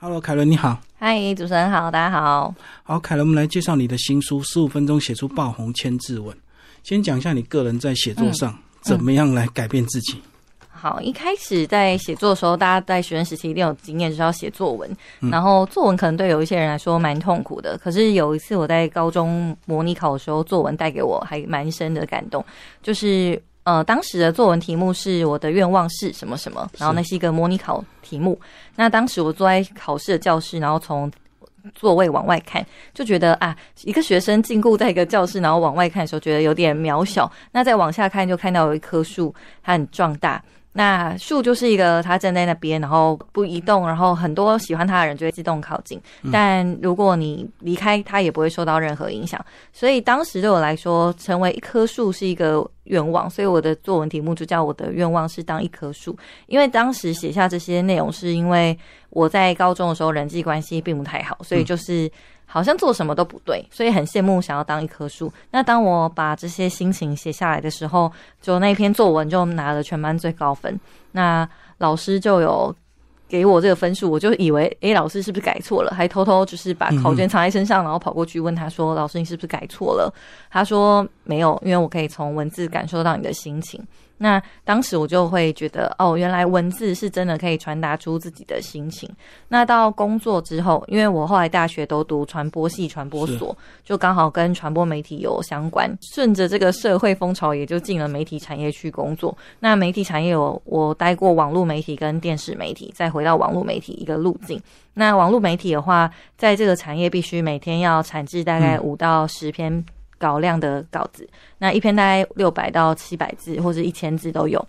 Hello，凯伦你好。嗨，主持人好，大家好。好，凯伦，我们来介绍你的新书《十五分钟写出爆红千字文》。先讲一下你个人在写作上怎么样来改变自己。好，一开始在写作的时候，大家在学生时期一定有经验，就是要写作文。然后作文可能对有一些人来说蛮痛苦的。可是有一次我在高中模拟考的时候，作文带给我还蛮深的感动。就是呃，当时的作文题目是我的愿望是什么什么，然后那是一个模拟考题目。那当时我坐在考试的教室，然后从座位往外看，就觉得啊，一个学生禁锢在一个教室，然后往外看的时候，觉得有点渺小。那再往下看，就看到有一棵树，它很壮大。那树就是一个，它站在那边，然后不移动，然后很多喜欢它的人就会自动靠近。但如果你离开，它也不会受到任何影响。所以当时对我来说，成为一棵树是一个愿望，所以我的作文题目就叫我的愿望是当一棵树。因为当时写下这些内容，是因为我在高中的时候人际关系并不太好，所以就是。好像做什么都不对，所以很羡慕想要当一棵树。那当我把这些心情写下来的时候，就那篇作文就拿了全班最高分。那老师就有给我这个分数，我就以为，诶，老师是不是改错了？还偷偷就是把考卷藏在身上，然后跑过去问他说：“老师，你是不是改错了？”他说：“没有，因为我可以从文字感受到你的心情。”那当时我就会觉得，哦，原来文字是真的可以传达出自己的心情。那到工作之后，因为我后来大学都读传播系、传播所，就刚好跟传播媒体有相关。顺着这个社会风潮，也就进了媒体产业去工作。那媒体产业，我我待过网络媒体跟电视媒体，再回到网络媒体一个路径。那网络媒体的话，在这个产业必须每天要产制大概五到十篇。稿量的稿子，那一篇大概六百到七百字，或者一千字都有。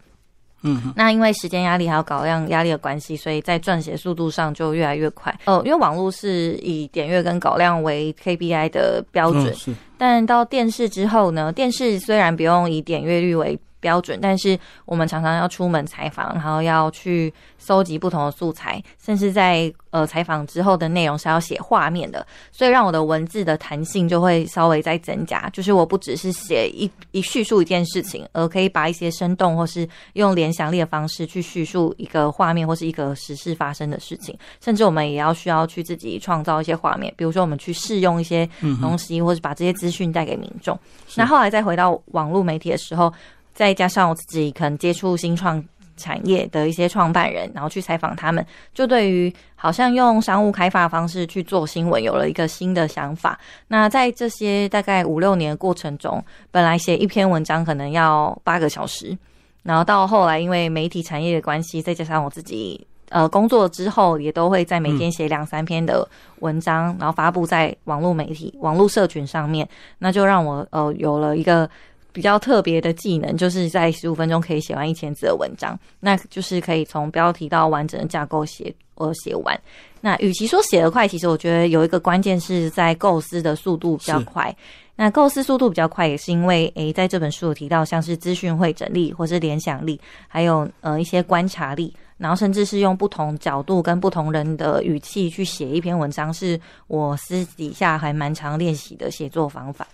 嗯，那因为时间压力还有稿量压力的关系，所以在撰写速度上就越来越快。哦，因为网络是以点阅跟稿量为 KPI 的标准，但到电视之后呢，电视虽然不用以点阅率为标准，但是我们常常要出门采访，然后要去搜集不同的素材，甚至在呃采访之后的内容是要写画面的，所以让我的文字的弹性就会稍微再增加。就是我不只是写一一叙述一件事情，而可以把一些生动或是用联想力的方式去叙述一个画面或是一个实事发生的事情，甚至我们也要需要去自己创造一些画面，比如说我们去试用一些东西，或者把这些资讯带给民众。那后来再回到网络媒体的时候。再加上我自己可能接触新创产业的一些创办人，然后去采访他们，就对于好像用商务开发方式去做新闻有了一个新的想法。那在这些大概五六年的过程中，本来写一篇文章可能要八个小时，然后到后来因为媒体产业的关系，再加上我自己呃工作之后，也都会在每天写两三篇的文章，然后发布在网络媒体、网络社群上面，那就让我呃有了一个。比较特别的技能，就是在十五分钟可以写完一千字的文章，那就是可以从标题到完整的架构写，呃，写完。那与其说写得快，其实我觉得有一个关键是在构思的速度比较快。那构思速度比较快，也是因为诶，在这本书有提到，像是资讯会整理，或是联想力，还有呃一些观察力，然后甚至是用不同角度跟不同人的语气去写一篇文章，是我私底下还蛮常练习的写作方法。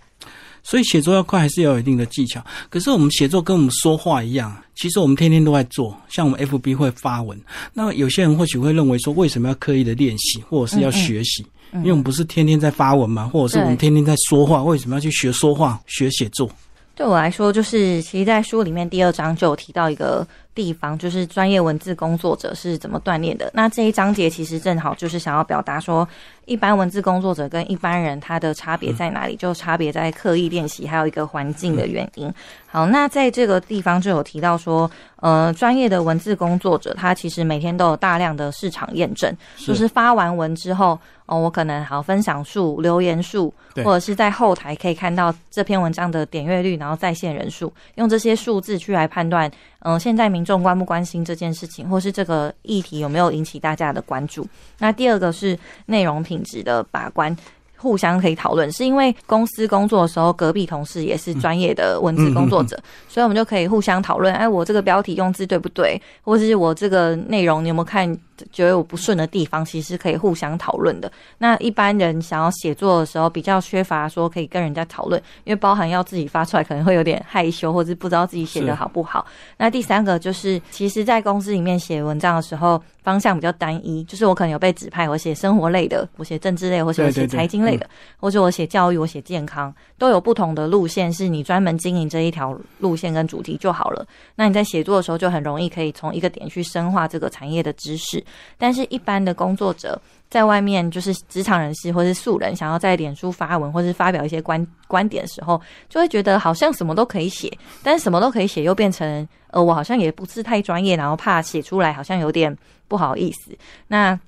所以写作要快，还是要有一定的技巧。可是我们写作跟我们说话一样，其实我们天天都在做。像我们 F B 会发文，那有些人或许会认为说，为什么要刻意的练习，或者是要学习？因为我们不是天天在发文嘛，或者是我们天天在说话，为什么要去学说话、学写作？对我来说，就是其实，在书里面第二章就有提到一个。地方就是专业文字工作者是怎么锻炼的。那这一章节其实正好就是想要表达说，一般文字工作者跟一般人他的差别在哪里？就差别在刻意练习，还有一个环境的原因。好，那在这个地方就有提到说，呃，专业的文字工作者他其实每天都有大量的市场验证，就是发完文之后，哦，我可能好分享数、留言数，或者是在后台可以看到这篇文章的点阅率，然后在线人数，用这些数字去来判断。嗯，现在民众关不关心这件事情，或是这个议题有没有引起大家的关注？那第二个是内容品质的把关，互相可以讨论。是因为公司工作的时候，隔壁同事也是专业的文字工作者，所以我们就可以互相讨论。哎，我这个标题用字对不对？或者是我这个内容你有没有看觉得我不顺的地方，其实是可以互相讨论的。那一般人想要写作的时候，比较缺乏说可以跟人家讨论，因为包含要自己发出来，可能会有点害羞，或者不知道自己写的好不好。那第三个就是，其实，在公司里面写文章的时候，方向比较单一，就是我可能有被指派我写生活类的，我写政治类，或者写财经类的，或者我写教育，我写健康，都有不同的路线，是你专门经营这一条路线跟主题就好了。那你在写作的时候，就很容易可以从一个点去深化这个产业的知识。但是，一般的工作者在外面，就是职场人士或是素人，想要在脸书发文或是发表一些观观点的时候，就会觉得好像什么都可以写，但是什么都可以写，又变成呃，我好像也不是太专业，然后怕写出来好像有点不好意思。那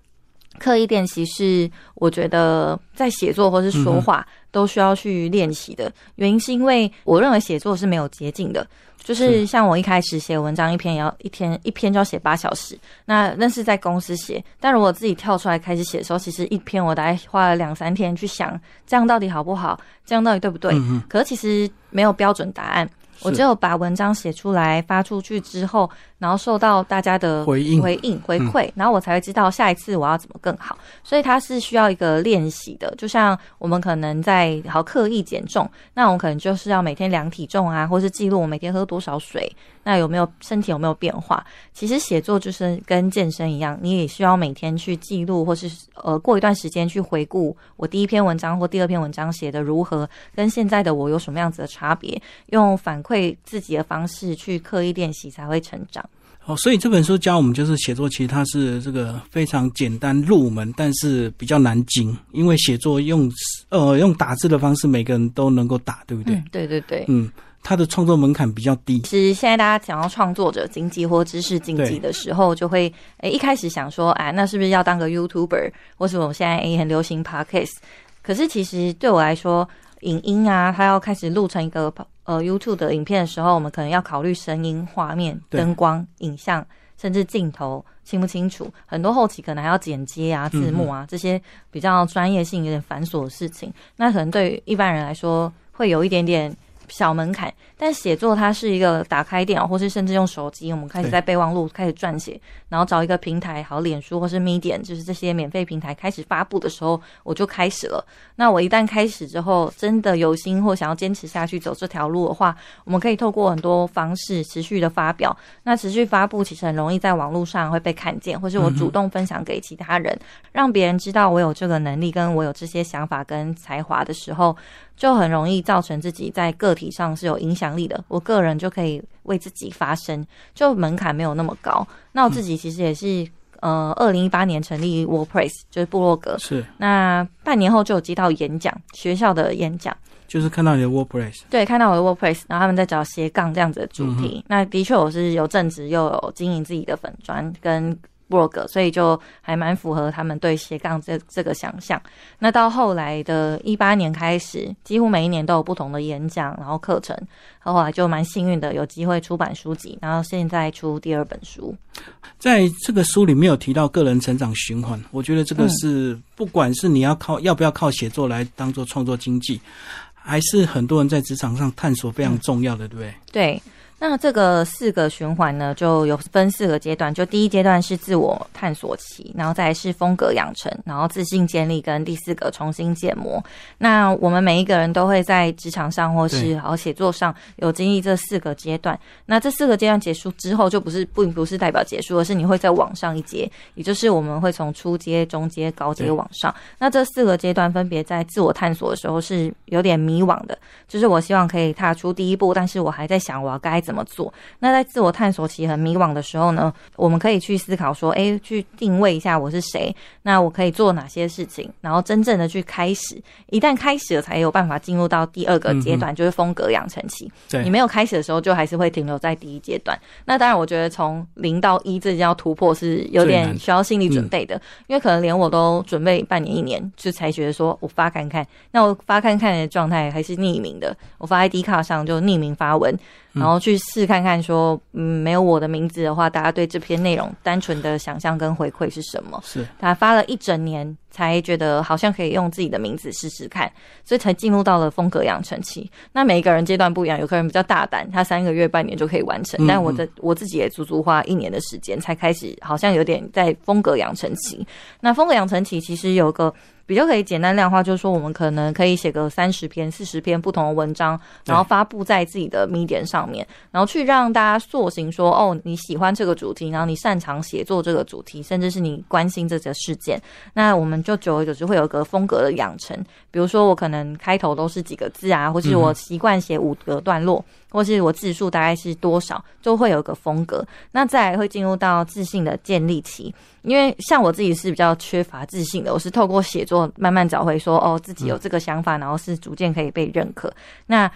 刻意练习是我觉得在写作或是说话都需要去练习的原因，是因为我认为写作是没有捷径的。就是像我一开始写文章，一篇也要一天一篇就要写八小时。那那是在公司写，但如果自己跳出来开始写的时候，其实一篇我大概花了两三天去想，这样到底好不好？这样到底对不对？可是其实没有标准答案。我只有把文章写出来发出去之后，然后受到大家的回应、回应、回馈，然后我才会知道下一次我要怎么更好。所以它是需要一个练习的，就像我们可能在好刻意减重，那我们可能就是要每天量体重啊，或是记录我每天喝多少水。那有没有身体有没有变化？其实写作就是跟健身一样，你也需要每天去记录，或是呃过一段时间去回顾我第一篇文章或第二篇文章写的如何，跟现在的我有什么样子的差别，用反馈自己的方式去刻意练习才会成长。哦，所以这本书教我们就是写作，其实它是这个非常简单入门，但是比较难精，因为写作用呃用打字的方式，每个人都能够打，对不对？对对对，嗯。它的创作门槛比较低。其实现在大家讲到创作者经济或知识经济的时候，就会诶一开始想说，哎，那是不是要当个 YouTuber，或是我们现在诶很流行 Podcast？可是其实对我来说，影音啊，它要开始录成一个呃 YouTube 的影片的时候，我们可能要考虑声音、画面、灯光、影像，甚至镜头清不清楚，很多后期可能还要剪接啊、字幕啊这些比较专业性、有点繁琐的事情。那可能对于一般人来说，会有一点点。小门槛，但写作它是一个打开电脑，或是甚至用手机，我们开始在备忘录开始撰写，然后找一个平台，好，脸书或是 Medium，就是这些免费平台开始发布的时候，我就开始了。那我一旦开始之后，真的有心或想要坚持下去走这条路的话，我们可以透过很多方式持续的发表。那持续发布其实很容易在网络上会被看见，或是我主动分享给其他人，让别人知道我有这个能力，跟我有这些想法跟才华的时候。就很容易造成自己在个体上是有影响力的，我个人就可以为自己发声，就门槛没有那么高。那我自己其实也是，呃，二零一八年成立 WordPress，就是部落格。是。那半年后就有接到演讲，学校的演讲，就是看到你的 WordPress。对，看到我的 WordPress，然后他们在找斜杠这样子的主题。那的确我是有正职又有经营自己的粉砖跟。blog，所以就还蛮符合他们对斜杠这这个想象。那到后来的一八年开始，几乎每一年都有不同的演讲，然后课程。后来就蛮幸运的，有机会出版书籍，然后现在出第二本书。在这个书里面有提到个人成长循环，我觉得这个是不管是你要靠要不要靠写作来当做创作经济，还是很多人在职场上探索非常重要的，对不对？对。那这个四个循环呢，就有分四个阶段。就第一阶段是自我探索期，然后再是风格养成，然后自信建立，跟第四个重新建模。那我们每一个人都会在职场上或是好写作上有经历这四个阶段。那这四个阶段结束之后，就不是并不是代表结束，而是你会再往上一阶，也就是我们会从初阶、中阶、高阶往上。那这四个阶段分别在自我探索的时候是有点迷惘的，就是我希望可以踏出第一步，但是我还在想我要该。怎么做？那在自我探索期很迷惘的时候呢？我们可以去思考说：，哎，去定位一下我是谁？那我可以做哪些事情？然后真正的去开始。一旦开始了，才有办法进入到第二个阶段，就是风格养成期。你没有开始的时候，就还是会停留在第一阶段。那当然，我觉得从零到一这要突破是有点需要心理准备的，因为可能连我都准备半年一年，就才觉得说我发看看。那我发看看的状态还是匿名的，我发在 D 卡上就匿名发文。然后去试看看，说嗯，没有我的名字的话，大家对这篇内容单纯的想象跟回馈是什么？是他发了一整年才觉得好像可以用自己的名字试试看，所以才进入到了风格养成期。那每一个人阶段不一样，有个人比较大胆，他三个月、半年就可以完成，但我的我自己也足足花一年的时间才开始，好像有点在风格养成期。那风格养成期其实有个。比较可以简单量化，就是说我们可能可以写个三十篇、四十篇不同的文章，然后发布在自己的 Medium 上面，然后去让大家塑形说，哦，你喜欢这个主题，然后你擅长写作这个主题，甚至是你关心这个事件，那我们就久而久之会有一个风格的养成。比如说我可能开头都是几个字啊，或是我习惯写五个段落。或是我字数大概是多少，就会有个风格。那再来会进入到自信的建立期，因为像我自己是比较缺乏自信的，我是透过写作慢慢找回说，哦，自己有这个想法，然后是逐渐可以被认可。那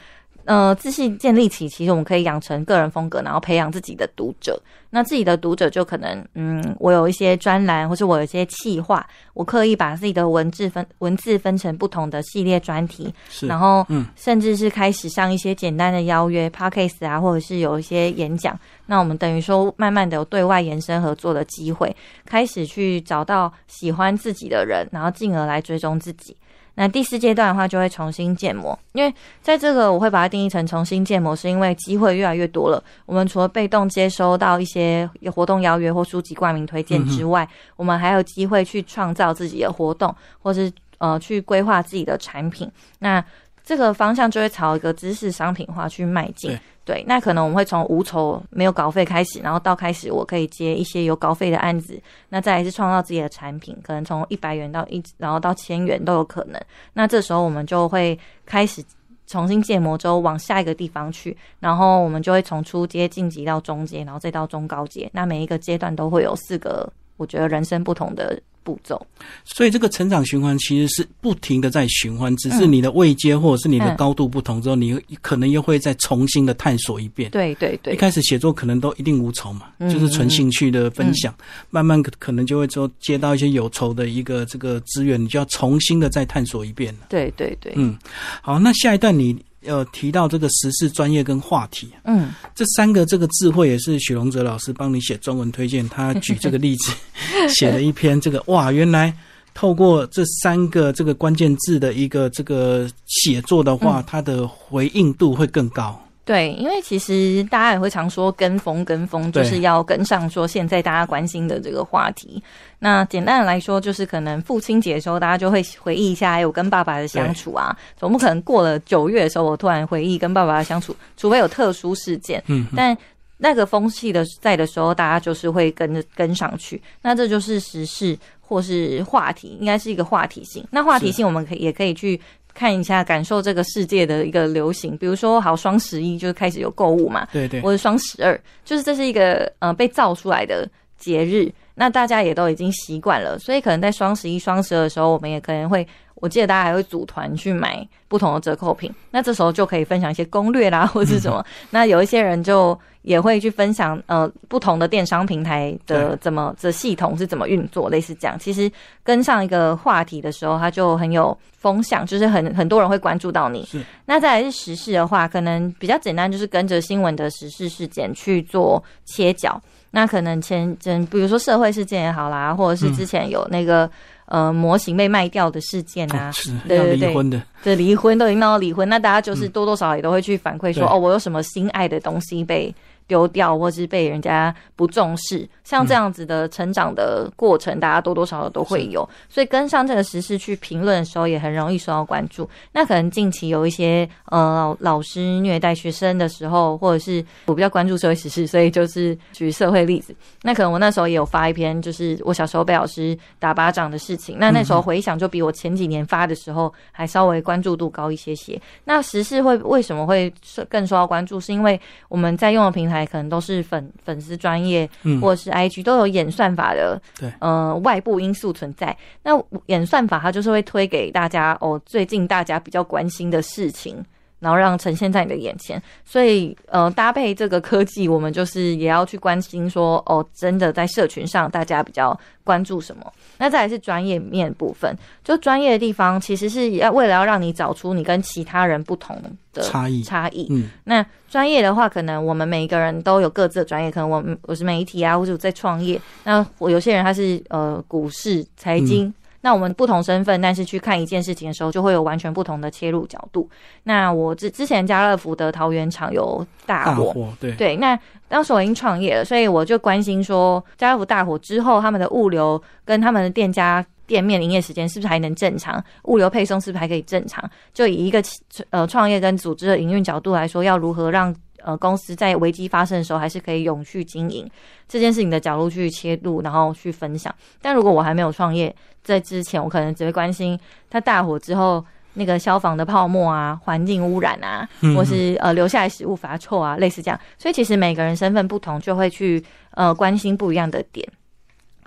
呃，自信建立起，其实我们可以养成个人风格，然后培养自己的读者。那自己的读者就可能，嗯，我有一些专栏，或是我有一些企划，我刻意把自己的文字分文字分成不同的系列专题，然后，嗯，甚至是开始上一些简单的邀约 p a d k a s 啊，或者是有一些演讲。那我们等于说，慢慢的有对外延伸合作的机会，开始去找到喜欢自己的人，然后进而来追踪自己。那第四阶段的话，就会重新建模，因为在这个我会把它定义成重新建模，是因为机会越来越多了。我们除了被动接收到一些活动邀约或书籍冠名推荐之外，我们还有机会去创造自己的活动，或是呃去规划自己的产品。那这个方向就会朝一个知识商品化去迈进。对，那可能我们会从无酬、没有稿费开始，然后到开始我可以接一些有稿费的案子，那再来是创造自己的产品，可能从一百元到一，然后到千元都有可能。那这时候我们就会开始重新建模，之后往下一个地方去，然后我们就会从初阶晋级到中阶，然后再到中高阶。那每一个阶段都会有四个，我觉得人生不同的。步骤，所以这个成长循环其实是不停的在循环，只是你的位阶或者是你的高度不同之后，你可能又会再重新的探索一遍。对对对，一开始写作可能都一定无酬嘛，就是纯兴趣的分享，慢慢可能就会说接到一些有酬的一个这个资源，你就要重新的再探索一遍了。对对对，嗯，好，那下一段你。要提到这个时事专业跟话题，嗯，这三个这个智慧也是许荣哲老师帮你写中文推荐，他举这个例子 写了一篇这个哇，原来透过这三个这个关键字的一个这个写作的话，它的回应度会更高。对，因为其实大家也会常说跟风，跟风就是要跟上说现在大家关心的这个话题。那简单的来说，就是可能父亲节的时候，大家就会回忆一下，有跟爸爸的相处啊。总不可能过了九月的时候，我突然回忆跟爸爸的相处，除非有特殊事件。嗯，但那个风气的在的时候，大家就是会跟着跟上去。那这就是时事或是话题，应该是一个话题性。那话题性，我们可以也可以去。看一下，感受这个世界的一个流行，比如说，好双十一就开始有购物嘛，对对，或者双十二，就是这是一个呃被造出来的节日，那大家也都已经习惯了，所以可能在双十一、双十二的时候，我们也可能会。我记得大家还会组团去买不同的折扣品，那这时候就可以分享一些攻略啦，或者是什么。那有一些人就也会去分享，呃，不同的电商平台的怎么这系统是怎么运作，类似这样。其实跟上一个话题的时候，它就很有风向，就是很很多人会关注到你。那再来是时事的话，可能比较简单，就是跟着新闻的时事事件去做切角。那可能前前比如说社会事件也好啦，或者是之前有那个。呃，模型被卖掉的事件啊，对对对，这离婚都已经闹到离婚，那大家就是多多少少也都会去反馈说，哦，我有什么心爱的东西被。丢掉，或是被人家不重视，像这样子的成长的过程，大家多多少少都会有。所以跟上这个时事去评论的时候，也很容易受到关注。那可能近期有一些呃老师虐待学生的时候，或者是我比较关注社会时事，所以就是举社会例子。那可能我那时候也有发一篇，就是我小时候被老师打巴掌的事情。那那时候回想，就比我前几年发的时候还稍微关注度高一些些。那时事会为什么会更受到关注？是因为我们在用的平台。可能都是粉粉丝专业，或者是 IG 都有演算法的，对，呃，外部因素存在。那演算法它就是会推给大家哦，最近大家比较关心的事情。然后让呈现在你的眼前，所以呃，搭配这个科技，我们就是也要去关心说，哦，真的在社群上大家比较关注什么？那再来是专业面部分，就专业的地方，其实是要为了要让你找出你跟其他人不同的差异差异。嗯，那专业的话，可能我们每一个人都有各自的专业，可能我我是媒体啊，或者在创业，那我有些人他是呃股市财经。那我们不同身份，但是去看一件事情的时候，就会有完全不同的切入角度。那我之之前家乐福的桃园厂有大大，火对对，那当时我已经创业了，所以我就关心说，家乐福大火之后，他们的物流跟他们的店家店面营业时间是不是还能正常？物流配送是不是还可以正常？就以一个呃创业跟组织的营运角度来说，要如何让呃公司在危机发生的时候还是可以永续经营这件事情的角度去切入，然后去分享。但如果我还没有创业，在之前我可能只会关心它大火之后。那个消防的泡沫啊，环境污染啊，或是呃留下来食物发臭啊，类似这样。所以其实每个人身份不同，就会去呃关心不一样的点。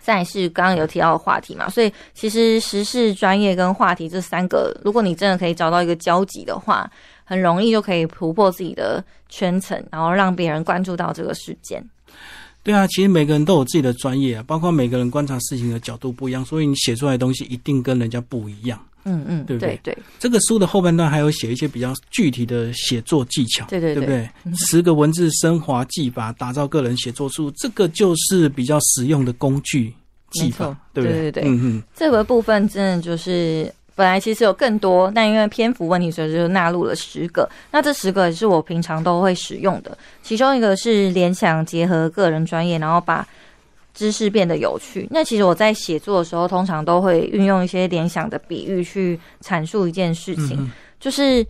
再是刚刚有提到的话题嘛，所以其实时事、专业跟话题这三个，如果你真的可以找到一个交集的话，很容易就可以突破自己的圈层，然后让别人关注到这个事件。对啊，其实每个人都有自己的专业啊，包括每个人观察事情的角度不一样，所以你写出来的东西一定跟人家不一样。嗯嗯，对不对？对这个书的后半段还有写一些比较具体的写作技巧，对对对不对？十个文字升华技法，打造个人写作书，这个就是比较实用的工具技法，对不对？对对对，嗯嗯，这个部分真的就是本来其实有更多，但因为篇幅问题，所以就纳入了十个。那这十个也是我平常都会使用的，其中一个是联想结合个人专业，然后把。知识变得有趣。那其实我在写作的时候，通常都会运用一些联想的比喻去阐述一件事情。就是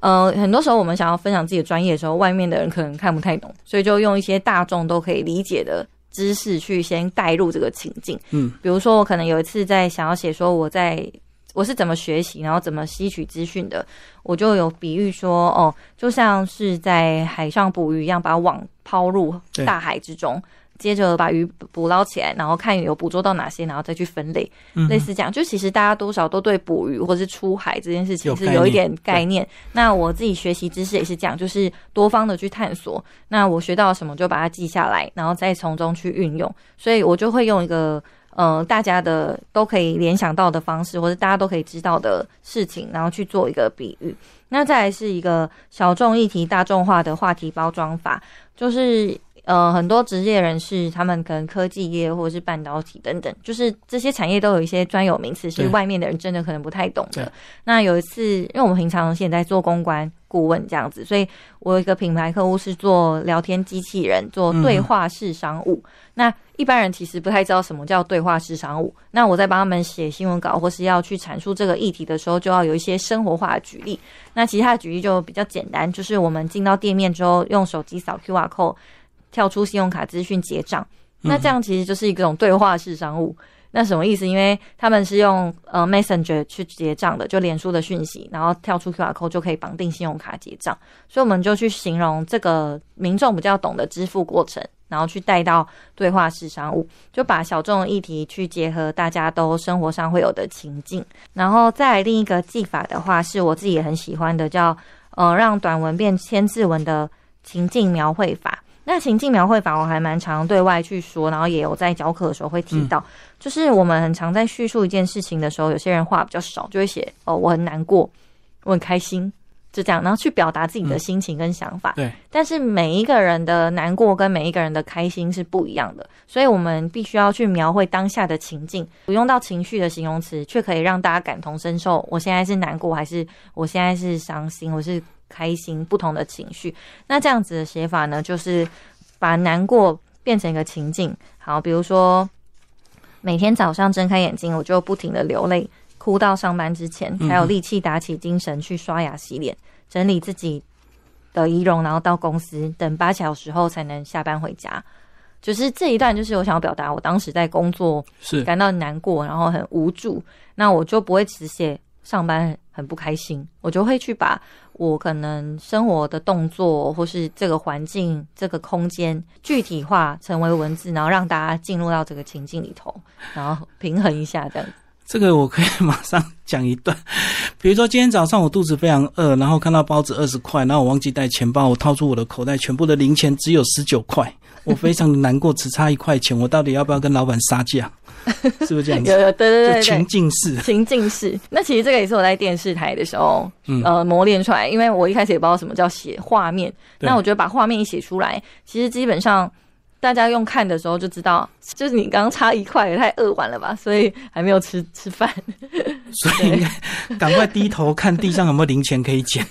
呃，很多时候我们想要分享自己的专业的时候，外面的人可能看不太懂，所以就用一些大众都可以理解的知识去先带入这个情境。嗯，比如说我可能有一次在想要写说我在我是怎么学习，然后怎么吸取资讯的，我就有比喻说哦，就像是在海上捕鱼一样，把网抛入大海之中。接着把鱼捕捞起来，然后看有捕捉到哪些，然后再去分类，类似这样。就其实大家多少都对捕鱼或是出海这件事情是有一点概念。那我自己学习知识也是这样，就是多方的去探索。那我学到什么就把它记下来，然后再从中去运用。所以我就会用一个呃大家的都可以联想到的方式，或者大家都可以知道的事情，然后去做一个比喻。那再来是一个小众议题大众化的话题包装法，就是。呃，很多职业人士，他们可能科技业或者是半导体等等，就是这些产业都有一些专有名词，是外面的人真的可能不太懂的。那有一次，因为我们平常现在做公关顾问这样子，所以我有一个品牌客户是做聊天机器人，做对话式商务。那一般人其实不太知道什么叫对话式商务。那我在帮他们写新闻稿或是要去阐述这个议题的时候，就要有一些生活化的举例。那其他的举例就比较简单，就是我们进到店面之后，用手机扫 QR code。跳出信用卡资讯结账，那这样其实就是一种对话式商务。那什么意思？因为他们是用呃 Messenger 去结账的，就脸书的讯息，然后跳出 QR code 就可以绑定信用卡结账。所以我们就去形容这个民众比较懂得支付过程，然后去带到对话式商务，就把小众议题去结合大家都生活上会有的情境。然后再另一个技法的话，是我自己也很喜欢的，叫呃让短文变千字文的情境描绘法。那情境描绘法我还蛮常对外去说，然后也有在教课的时候会提到，就是我们很常在叙述一件事情的时候，有些人话比较少，就会写哦我很难过，我很开心，就这样，然后去表达自己的心情跟想法。对，但是每一个人的难过跟每一个人的开心是不一样的，所以我们必须要去描绘当下的情境，不用到情绪的形容词，却可以让大家感同身受。我现在是难过，还是我现在是伤心？我是。开心不同的情绪，那这样子的写法呢，就是把难过变成一个情境。好，比如说每天早上睁开眼睛，我就不停的流泪，哭到上班之前才有力气打起精神去刷牙洗脸，整理自己的仪容，然后到公司等八小时后才能下班回家。就是这一段，就是我想要表达，我当时在工作是感到难过，然后很无助，那我就不会只写上班很不开心，我就会去把。我可能生活的动作，或是这个环境、这个空间具体化成为文字，然后让大家进入到这个情境里头，然后平衡一下这样。这个我可以马上讲一段，比如说今天早上我肚子非常饿，然后看到包子二十块，然后我忘记带钱包，我掏出我的口袋，全部的零钱只有十九块，我非常的难过，只差一块钱，我到底要不要跟老板杀价？是不是这样子？有有对对对，情境式，情境式。那其实这个也是我在电视台的时候，呃，磨练出来。因为我一开始也不知道什么叫写画面，那我觉得把画面一写出来，其实基本上大家用看的时候就知道，就是你刚刚差一块也太饿完了吧，所以还没有吃 吃饭。所以应该 赶快低头看地上有没有零钱可以捡。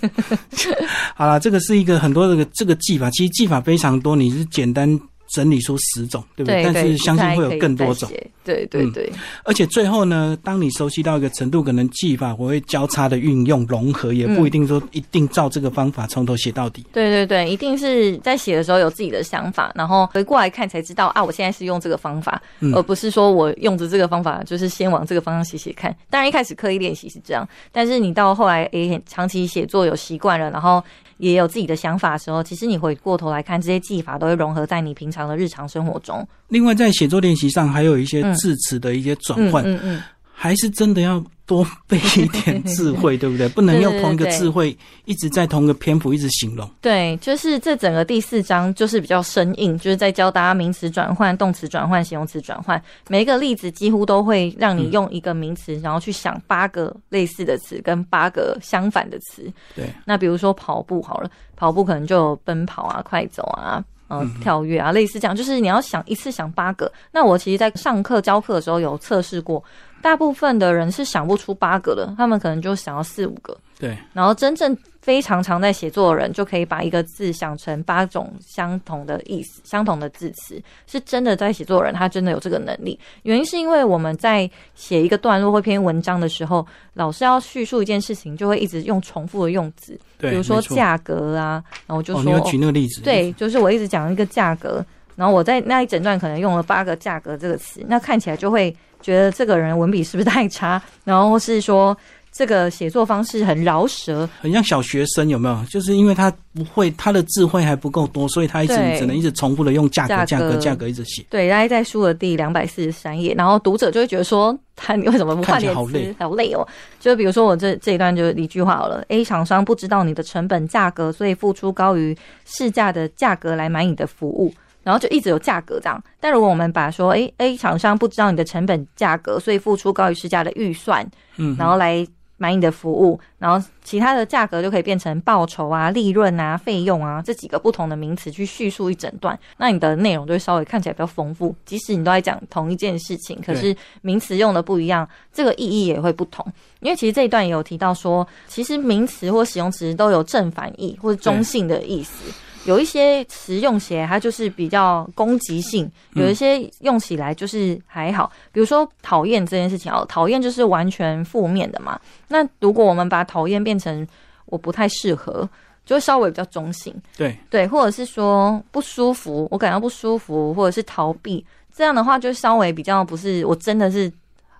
好了，这个是一个很多这个这个技法，其实技法非常多，你是简单。整理出十种，对不对？但是相信会有更多种。对对对。而且最后呢，当你熟悉到一个程度，可能技法我会交叉的运用融合，也不一定说一定照这个方法从头写到底。对对对，一定是在写的时候有自己的想法，然后回过来看才知道啊，我现在是用这个方法，而不是说我用着这个方法就是先往这个方向写写看。当然一开始刻意练习是这样，但是你到后来诶，长期写作有习惯了，然后。也有自己的想法的时候，其实你回过头来看，这些技法都会融合在你平常的日常生活中。另外，在写作练习上，还有一些字词的一些转换，嗯嗯，还是真的要。多备一点智慧，对不对？不能用同一个智慧一直在同一个篇幅一直形容。对，就是这整个第四章就是比较生硬，就是在教大家名词转换、动词转换、形容词转换。每一个例子几乎都会让你用一个名词，然后去想八个类似的词跟八个相反的词。对。那比如说跑步好了，跑步可能就有奔跑啊、快走啊、嗯、跳跃啊，类似这样。就是你要想一次想八个。那我其实，在上课教课的时候有测试过。大部分的人是想不出八个的，他们可能就想要四五个。对，然后真正非常常在写作的人，就可以把一个字想成八种相同的意思、相同的字词，是真的在写作的人，他真的有这个能力。原因是因为我们在写一个段落或篇文章的时候，老师要叙述一件事情，就会一直用重复的用字，比如说价格啊，然后就说举那个例子，对，就是我一直讲一个价格，然后我在那一整段可能用了八个价格这个词，那看起来就会。觉得这个人文笔是不是太差？然后是说这个写作方式很饶舌，很像小学生，有没有？就是因为他不会，他的智慧还不够多，所以他一直只能一直重复的用价格、价格、价格一直写。对，大概在书的第两百四十三页，然后读者就会觉得说，他你为什么不换点词？好累哦！就比如说我这这一段就一句话好了：A 厂商不知道你的成本价格，所以付出高于市价的价格来买你的服务。然后就一直有价格这样，但如果我们把说，哎，A 厂商不知道你的成本价格，所以付出高于市价的预算，嗯，然后来买你的服务，然后其他的价格就可以变成报酬啊、利润啊、费用啊这几个不同的名词去叙述一整段，那你的内容就会稍微看起来比较丰富。即使你都在讲同一件事情，可是名词用的不一样，这个意义也会不同。因为其实这一段也有提到说，其实名词或形容词都有正反义或者中性的意思。有一些词用起来它就是比较攻击性，有一些用起来就是还好。比如说讨厌这件事情哦，讨厌就是完全负面的嘛。那如果我们把讨厌变成我不太适合，就会稍微比较中性。对对，或者是说不舒服，我感到不舒服，或者是逃避，这样的话就稍微比较不是我真的是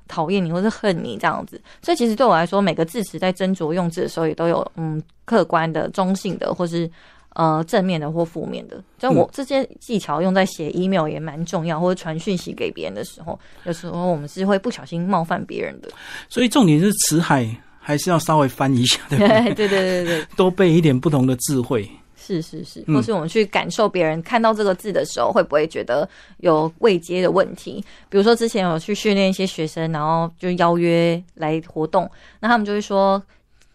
讨厌你或是恨你这样子。所以其实对我来说，每个字词在斟酌用字的时候也都有嗯客观的、中性的，或是。呃，正面的或负面的，就我这些技巧用在写 email 也蛮重要，或者传讯息给别人的时候，有时候我们是会不小心冒犯别人的。所以重点是词海还是要稍微翻一下，对不对？对对对对，多背一点不同的智慧。是是是，或是我们去感受别人看到这个字的时候，会不会觉得有未接的问题？比如说之前有去训练一些学生，然后就邀约来活动，那他们就会说：“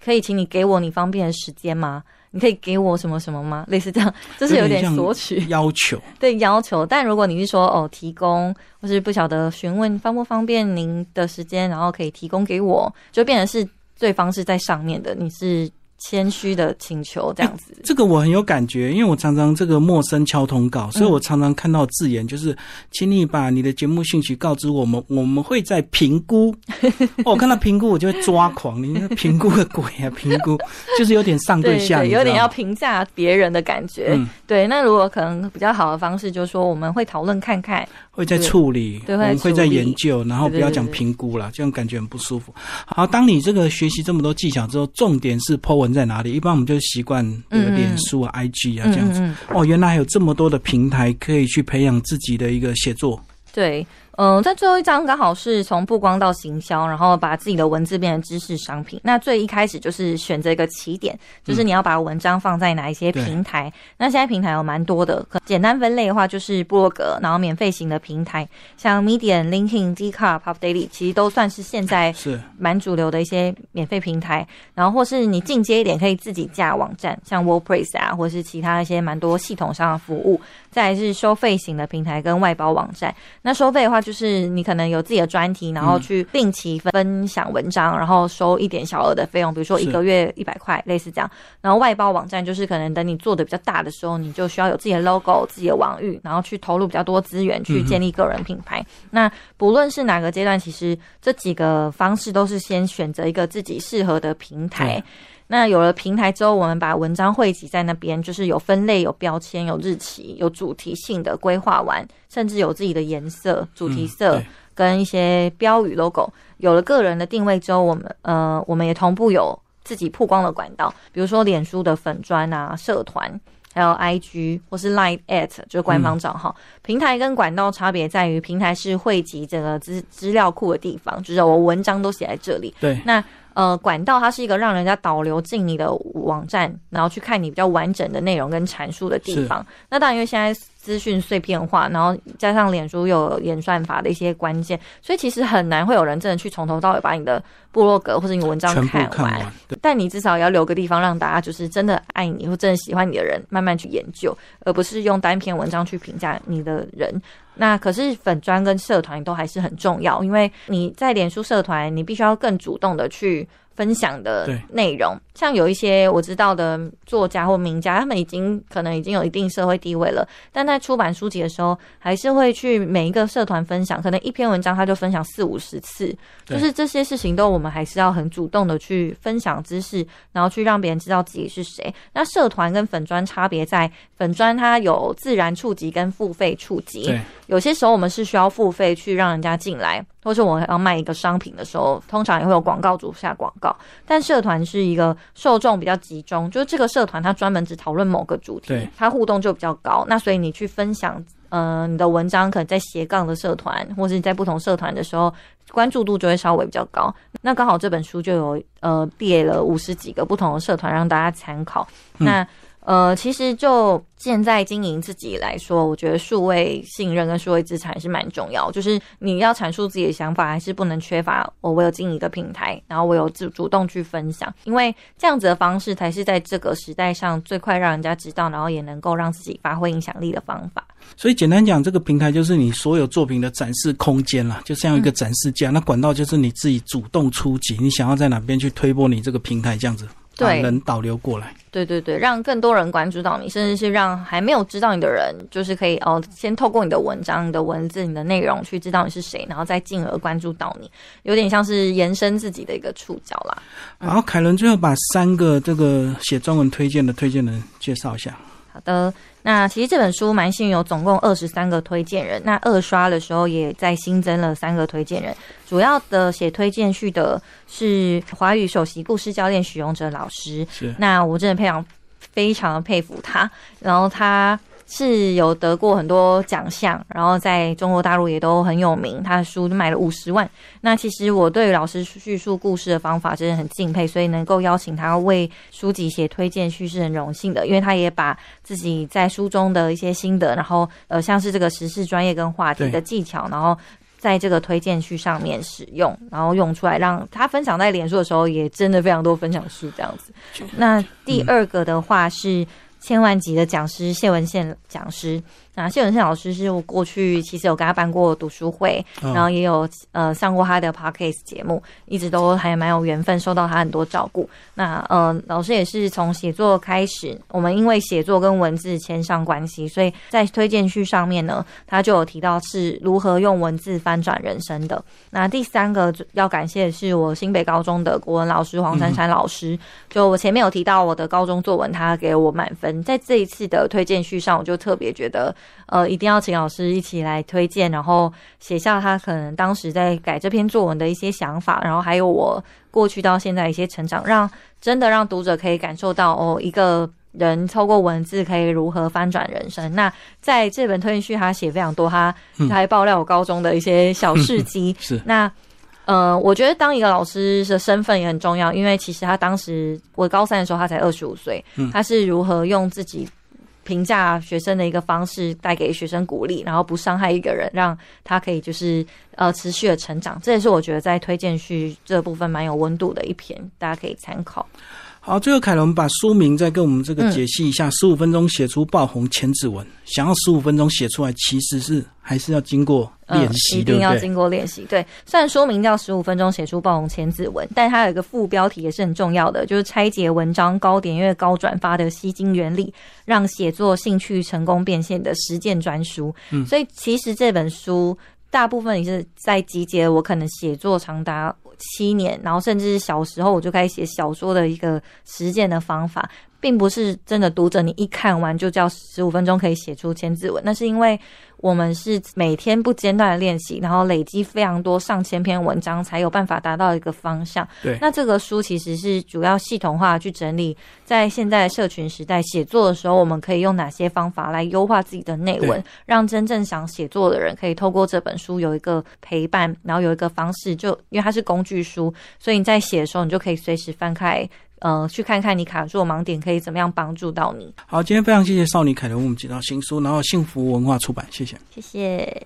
可以请你给我你方便的时间吗？”你可以给我什么什么吗？类似这样，就是有点索取 要求。对要求，但如果你是说哦，提供或是不晓得询问方不方便您的时间，然后可以提供给我，就变成是对方是在上面的，你是。谦虚的请求这样子，这个我很有感觉，因为我常常这个陌生敲通告，所以我常常看到字眼就是，请你把你的节目信息告知我们，我们会在评估。我看到评估我就会抓狂，你评估个鬼啊！评估 就是有点上对下，有点要评价别人的感觉。对，那如果可能比较好的方式，就是说我们会讨论看看。会在处理，我们会在研究，然后不要讲评估了，这样感觉很不舒服。好，当你这个学习这么多技巧之后，重点是 Po 文在哪里？一般我们就习惯脸书啊、IG 啊这样子。哦，原来还有这么多的平台可以去培养自己的一个写作。对。嗯，在最后一章刚好是从曝光到行销，然后把自己的文字变成知识商品。那最一开始就是选择一个起点，就是你要把文章放在哪一些平台。那现在平台有蛮多的，简单分类的话就是部落格，然后免费型的平台，像 Medium、LinkedIn、d c a r Pop Daily，其实都算是现在 是蛮主流的一些免费平台。然后或是你进阶一点，可以自己架网站，像 WordPress 啊，或是其他一些蛮多系统上的服务。再是收费型的平台跟外包网站。那收费的话，就是你可能有自己的专题，然后去定期分享文章，然后收一点小额的费用，比如说一个月一百块，类似这样。然后外包网站就是可能等你做的比较大的时候，你就需要有自己的 logo、自己的网域，然后去投入比较多资源去建立个人品牌。那不论是哪个阶段，其实这几个方式都是先选择一个自己适合的平台。那有了平台之后，我们把文章汇集在那边，就是有分类、有标签、有日期、有主题性的规划完，甚至有自己的颜色、主题色跟一些标语 logo。有了个人的定位之后，我们呃，我们也同步有自己曝光的管道，比如说脸书的粉砖啊、社团，还有 IG 或是 Line at 就是官方账号。平台跟管道差别在于，平台是汇集整个资资料库的地方，就是我文章都写在这里。对，那。呃，管道它是一个让人家导流进你的网站，然后去看你比较完整的内容跟阐述的地方。那当然，因为现在资讯碎片化，然后加上脸书有演算法的一些关键，所以其实很难会有人真的去从头到尾把你的部落格或者你文章看完。但你至少要留个地方，让大家就是真的爱你或真的喜欢你的人慢慢去研究，而不是用单篇文章去评价你的人。那可是粉砖跟社团都还是很重要，因为你在脸书社团，你必须要更主动的去分享的内容。像有一些我知道的作家或名家，他们已经可能已经有一定社会地位了，但在出版书籍的时候，还是会去每一个社团分享，可能一篇文章他就分享四五十次。就是这些事情都我们还是要很主动的去分享知识，然后去让别人知道自己是谁。那社团跟粉砖差别在粉砖它有自然触及跟付费触及。有些时候我们是需要付费去让人家进来，或是我要卖一个商品的时候，通常也会有广告主下广告。但社团是一个受众比较集中，就是这个社团它专门只讨论某个主题，它互动就比较高。那所以你去分享，呃，你的文章可能在斜杠的社团，或是在不同社团的时候，关注度就会稍微比较高。那刚好这本书就有呃列了五十几个不同的社团让大家参考。那呃，其实就现在经营自己来说，我觉得数位信任跟数位资产是蛮重要。就是你要阐述自己的想法，还是不能缺乏我我有经营一个平台，然后我有主主动去分享，因为这样子的方式才是在这个时代上最快让人家知道，然后也能够让自己发挥影响力的方法。所以简单讲，这个平台就是你所有作品的展示空间啦，就像一个展示架。那管道就是你自己主动出击，你想要在哪边去推波你这个平台，这样子。对，人导流过来，对对对，让更多人关注到你，甚至是让还没有知道你的人，就是可以哦，先透过你的文章、你的文字、你的内容去知道你是谁，然后再进而关注到你，有点像是延伸自己的一个触角啦。然后凯伦最后把三个这个写中文推荐的推荐人介绍一下。好的。那其实这本书蛮幸运，有总共二十三个推荐人。那二刷的时候也在新增了三个推荐人。主要的写推荐序的是华语首席故事教练许荣哲老师。是。那我真的非常非常的佩服他。然后他。是有得过很多奖项，然后在中国大陆也都很有名。他的书卖了五十万。那其实我对老师叙述故事的方法真的很敬佩，所以能够邀请他为书籍写推荐序是很荣幸的。因为他也把自己在书中的一些心得，然后呃像是这个时事专业跟话题的技巧，然后在这个推荐序上面使用，然后用出来让他分享在脸书的时候，也真的非常多分享书这样子。那第二个的话是。千万级的讲师谢文宪讲师。那谢文胜老师是我过去其实有跟他办过读书会，然后也有呃上过他的 podcast 节目，一直都还蛮有缘分，受到他很多照顾。那呃老师也是从写作开始，我们因为写作跟文字牵上关系，所以在推荐序上面呢，他就有提到是如何用文字翻转人生的。那第三个要感谢的是我新北高中的国文老师黄珊珊老师，就我前面有提到我的高中作文，他给我满分，在这一次的推荐序上，我就特别觉得。呃，一定要请老师一起来推荐，然后写下他可能当时在改这篇作文的一些想法，然后还有我过去到现在一些成长，让真的让读者可以感受到哦，一个人透过文字可以如何翻转人生。那在这本推荐序，他写非常多，他他还爆料我高中的一些小事迹。是那。呃，我觉得当一个老师的身份也很重要，因为其实他当时我高三的时候，他才二十五岁，他是如何用自己评价学生的一个方式，带给学生鼓励，然后不伤害一个人，让他可以就是呃持续的成长。这也是我觉得在推荐序这部分蛮有温度的一篇，大家可以参考。好，最后凯伦把书名再跟我们这个解析一下。十五分钟写出爆红千字文，想要十五分钟写出来，其实是还是要经过练习，一定要经过练习。对，虽然说明叫十五分钟写出爆红千字文，但它有一个副标题也是很重要的，就是拆解文章高点阅、高转发的吸睛原理，让写作兴趣成功变现的实践专书。嗯，所以其实这本书大部分也是在集结我可能写作长达。七年，然后甚至是小时候我就开始写小说的一个实践的方法，并不是真的读者你一看完就叫十五分钟可以写出千字文，那是因为我们是每天不间断的练习，然后累积非常多上千篇文章，才有办法达到一个方向。对，那这个书其实是主要系统化去整理，在现在社群时代写作的时候，我们可以用哪些方法来优化自己的内文，让真正想写作的人可以透过这本书有一个陪伴，然后有一个方式，就因为它是工具。书，所以你在写的时候，你就可以随时翻开，呃，去看看你卡住的盲点可以怎么样帮助到你。好，今天非常谢谢少女凯伦为我们介绍新书，然后幸福文化出版，谢谢，谢谢。